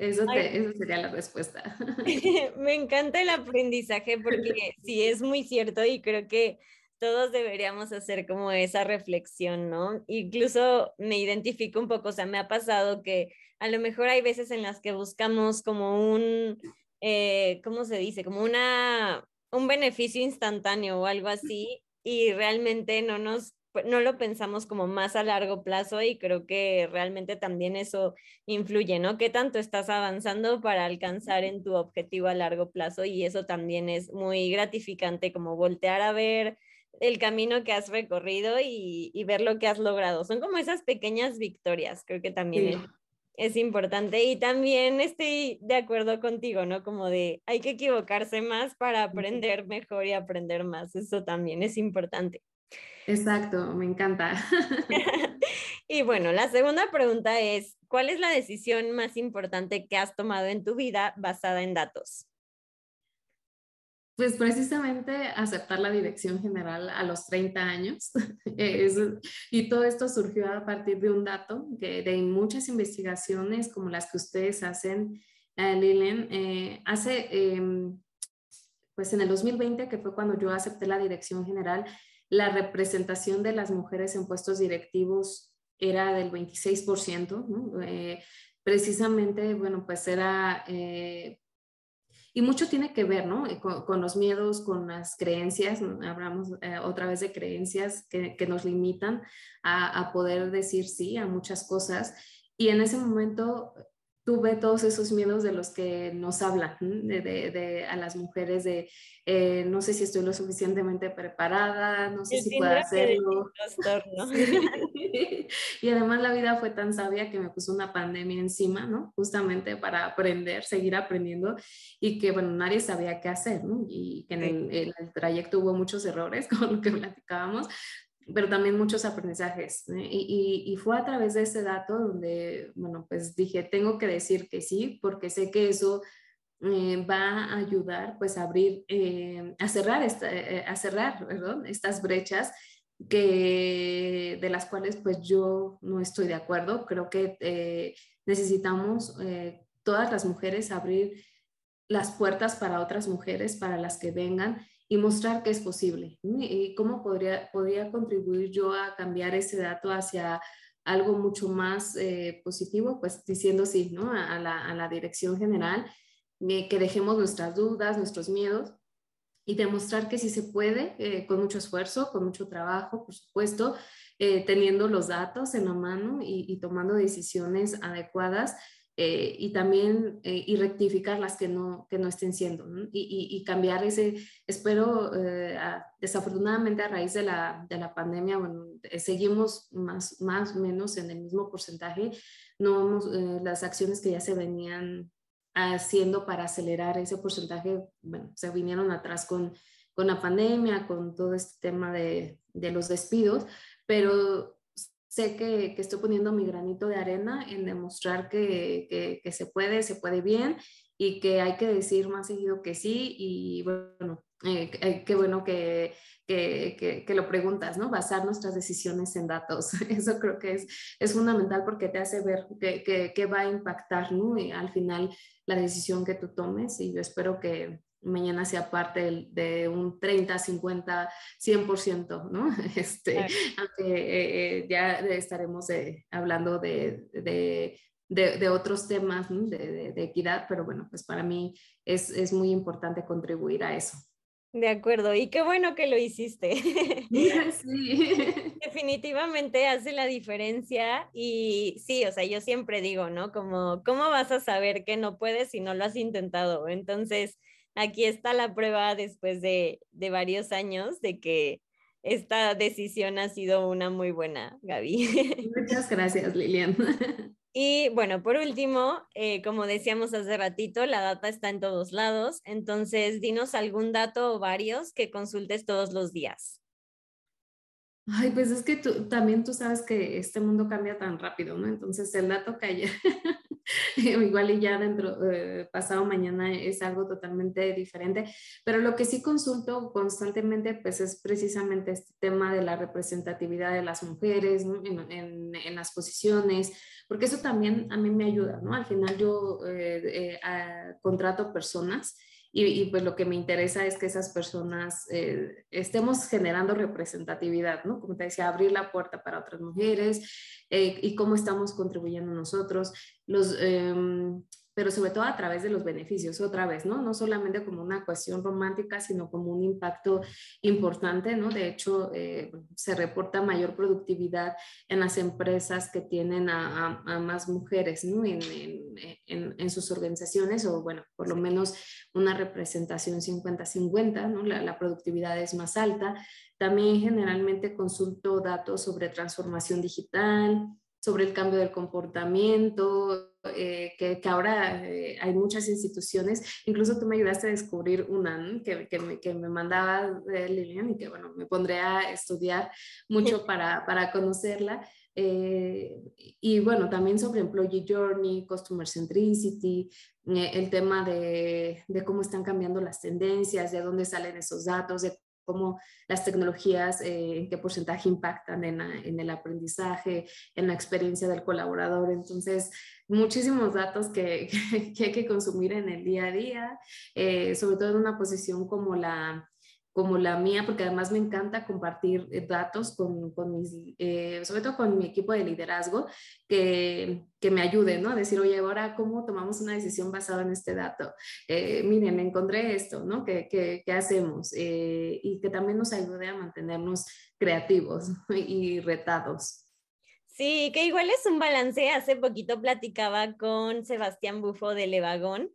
Eso, sería la respuesta. Me encanta el aprendizaje porque sí es muy cierto y creo que todos deberíamos hacer como esa reflexión, ¿no? Incluso me identifico un poco, o sea, me ha pasado que a lo mejor hay veces en las que buscamos como un, eh, ¿cómo se dice? Como una, un beneficio instantáneo o algo así y realmente no nos no lo pensamos como más a largo plazo y creo que realmente también eso influye, ¿no? ¿Qué tanto estás avanzando para alcanzar en tu objetivo a largo plazo? Y eso también es muy gratificante como voltear a ver el camino que has recorrido y, ver lo que has logrado. Son como esas pequeñas victorias, creo que también es, es importante. Y también estoy de acuerdo contigo, ¿no? Como de hay que equivocarse más para aprender mejor y aprender más. Eso también es importante. Exacto, me encanta. y bueno, la segunda pregunta es, ¿cuál es la decisión más importante que has tomado en tu vida basada en datos? Pues precisamente aceptar la dirección general a los 30 años. y todo esto surgió a partir de un dato que de muchas investigaciones como las que ustedes hacen, eh, Lilian, eh, hace, em, pues en el 2020, que fue cuando yo acepté la dirección general, la representación de las mujeres en puestos directivos era del 26%, eh, precisamente, bueno, pues era, eh, y mucho tiene que ver, ¿no? Eh, con, los miedos, con las creencias, hablamos otra vez de creencias que, nos limitan a, poder decir sí a muchas cosas. Y en ese momento tuve todos esos miedos de los que nos hablan, de, de, a las mujeres de eh, no sé si estoy lo suficientemente preparada, no sé si puedo hacerlo. y además la vida fue tan sabia que me puso una pandemia encima, ¿no? Justamente para aprender, seguir aprendiendo y que, bueno, nadie sabía qué hacer, ¿no? Y que en el, el trayecto hubo muchos errores, con lo que platicábamos, pero también muchos aprendizajes. ¿eh? Y, fue a través de ese dato donde, bueno, pues dije, tengo que decir que sí, porque sé que eso eh, va a ayudar pues a abrir, eh, a cerrar, esta, a cerrar estas brechas que, de las cuales pues yo no estoy de acuerdo. Creo que necesitamos todas las mujeres, abrir las puertas para otras mujeres, para las que vengan y mostrar que es posible. Y cómo podría, podría contribuir yo a cambiar ese dato hacia algo mucho más eh, positivo, pues diciendo sí, ¿no? A, la, a la, dirección general, eh, que dejemos nuestras dudas, nuestros miedos y demostrar que sí se puede, eh, con mucho esfuerzo, con mucho trabajo, por supuesto, teniendo los datos en la mano y, y tomando decisiones adecuadas eh, y también eh, y rectificar las que no, que no estén siendo y, y, cambiar ese, espero, eh, desafortunadamente a raíz de la, de la pandemia, bueno, seguimos más, o menos en el mismo porcentaje, no las acciones que ya se venían haciendo para acelerar ese porcentaje, bueno, se vinieron atrás con, con la pandemia, con todo este tema de, de los despidos, pero sé que, que, estoy poniendo mi granito de arena en demostrar que, que, se puede, se puede bien y que hay que decir más seguido que sí y bueno, eh, eh, qué bueno que, que, lo preguntas, ¿no? Basar nuestras decisiones en datos. Eso creo que es, es fundamental porque te hace ver qué va a impactar, ¿no? Y al final la decisión que tú tomes y yo espero que, mañana sea parte de, un 30, 50, 100%, ¿no? Este, Aunque eh, eh, ya estaremos eh, hablando de, de, de, otros temas de, equidad, pero bueno, pues para mí es, es muy importante contribuir a eso. De acuerdo, y qué bueno que lo hiciste. Sí. Definitivamente hace la diferencia y sí, o sea, yo siempre digo, ¿no? Como, ¿cómo vas a saber que no puedes si no lo has intentado? Entonces, aquí está la prueba después de, varios años de que esta decisión ha sido una muy buena, Gaby. Muchas gracias, Lilian. Y bueno, por último, eh, como decíamos hace ratito, la data está en todos lados, entonces dinos algún dato o varios que consultes todos los días. Ay, pues es que tú, también tú sabes que este mundo cambia tan rápido, ¿no? Entonces el dato que ayer igual y ya dentro, eh, pasado mañana es algo totalmente diferente, pero lo que sí consulto constantemente pues es precisamente este tema de la representatividad de las mujeres en, en, las posiciones, porque eso también a mí me ayuda, ¿no? Al final yo eh, eh, contrato personas y, pues lo que me interesa es que esas personas eh, estemos generando representatividad, ¿no? Como te decía, abrir la puerta para otras mujeres eh, y cómo estamos contribuyendo nosotros. Los, em, pero sobre todo a través de los beneficios, otra vez, ¿no? No solamente como una cuestión romántica, sino como un impacto importante, ¿no? De hecho, eh, se reporta mayor productividad en las empresas que tienen a, más mujeres, ¿no? En, en, en, sus organizaciones, o bueno, por lo menos una representación 50-50, ¿no? La, la productividad es más alta. También generalmente consulto datos sobre transformación digital, sobre el cambio del comportamiento, eh, que, que, ahora eh, hay muchas instituciones, incluso tú me ayudaste a descubrir una que, que, me, que, me, mandaba de Lilian y que bueno, me pondré a estudiar mucho para, para conocerla. Eh, y bueno, también sobre Employee Journey, Customer Centricity, el tema de, de, cómo están cambiando las tendencias, de dónde salen esos datos, de cómo las tecnologías, eh, en qué porcentaje impactan en, el aprendizaje, en la experiencia del colaborador. Entonces, muchísimos datos que, que, hay que consumir en el día a día, eh, sobre todo en una posición como la, como la mía, porque además me encanta compartir eh, datos con, con mis, eh, sobre todo con mi equipo de liderazgo, que, que, me ayude, ¿no? A decir, oye, ahora, ¿cómo tomamos una decisión basada en este dato? Eh, miren, encontré esto, ¿no? ¿Qué, qué, qué hacemos? y que también nos ayude a mantenernos creativos y retados. Sí, que igual es un balance. Hace poquito platicaba con Sebastián Bufo de Levagón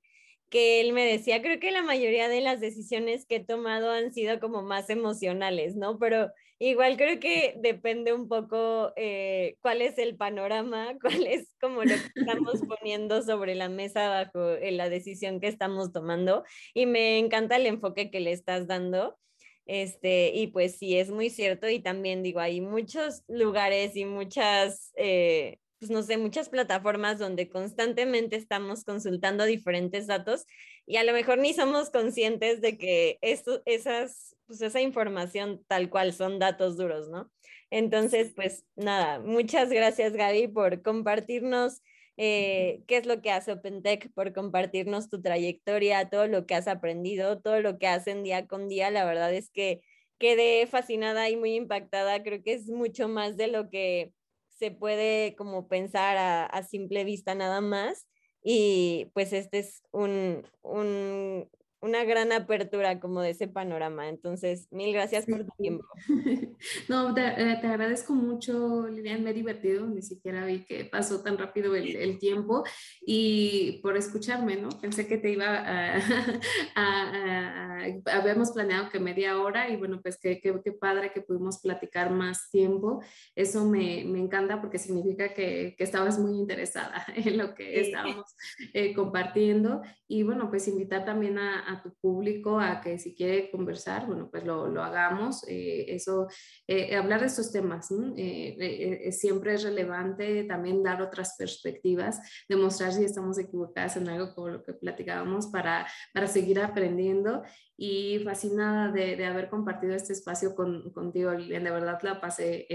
que él me decía, creo que la mayoría de las decisiones que he tomado han sido como más emocionales, ¿no? Pero igual creo que depende un poco eh, cuál es el panorama, cuál es como lo que estamos poniendo sobre la mesa bajo eh, la decisión que estamos tomando. Y me encanta el enfoque que le estás dando. Este, y pues sí, es muy cierto. Y también digo, hay muchos lugares y muchas eh, pues no sé, muchas plataformas donde constantemente estamos consultando diferentes datos y a lo mejor ni somos conscientes de que esto, esas, pues esa información tal cual son datos duros, ¿no? Entonces, pues nada, muchas gracias Gaby por compartirnos eh, qué es lo que hace OpenTech, por compartirnos tu trayectoria, todo lo que has aprendido, todo lo que hacen día con día. La verdad es que quedé fascinada y muy impactada. Creo que es mucho más de lo que se puede como pensar a, simple vista nada más. Y pues este es un, un, una gran apertura como de ese panorama. Entonces, mil gracias por tu tiempo. No, te, eh, te, agradezco mucho, Lilian, me he divertido, ni siquiera vi que pasó tan rápido el, el tiempo y por escucharme, ¿no? Pensé que te iba a, a, habíamos planeado que media hora y bueno, pues qué, qué, qué padre que pudimos platicar más tiempo. Eso me, me encanta porque significa que, que, estabas muy interesada en lo que estábamos eh, compartiendo y bueno, pues invitar también a tu público a que si quiere conversar, bueno, pues lo, lo hagamos. Eh, eso, eh, hablar de estos temas eh, siempre es relevante, también dar otras perspectivas, demostrar si estamos equivocadas en algo como lo que platicábamos para, para seguir aprendiendo y fascinada de, de haber compartido este espacio con, contigo, Lilian. De verdad la pasé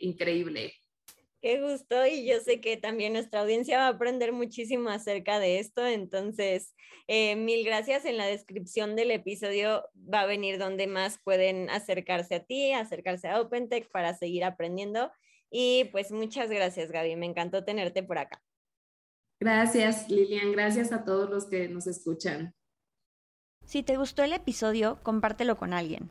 increíble. Qué gusto y yo sé que también nuestra audiencia va a aprender muchísimo acerca de esto, entonces eh, mil gracias. En la descripción del episodio va a venir donde más pueden acercarse a ti, acercarse a OpenTech para seguir aprendiendo y pues muchas gracias Gaby, me encantó tenerte por acá. Gracias Lilian, gracias a todos los que nos escuchan. Si te gustó el episodio, compártelo con alguien.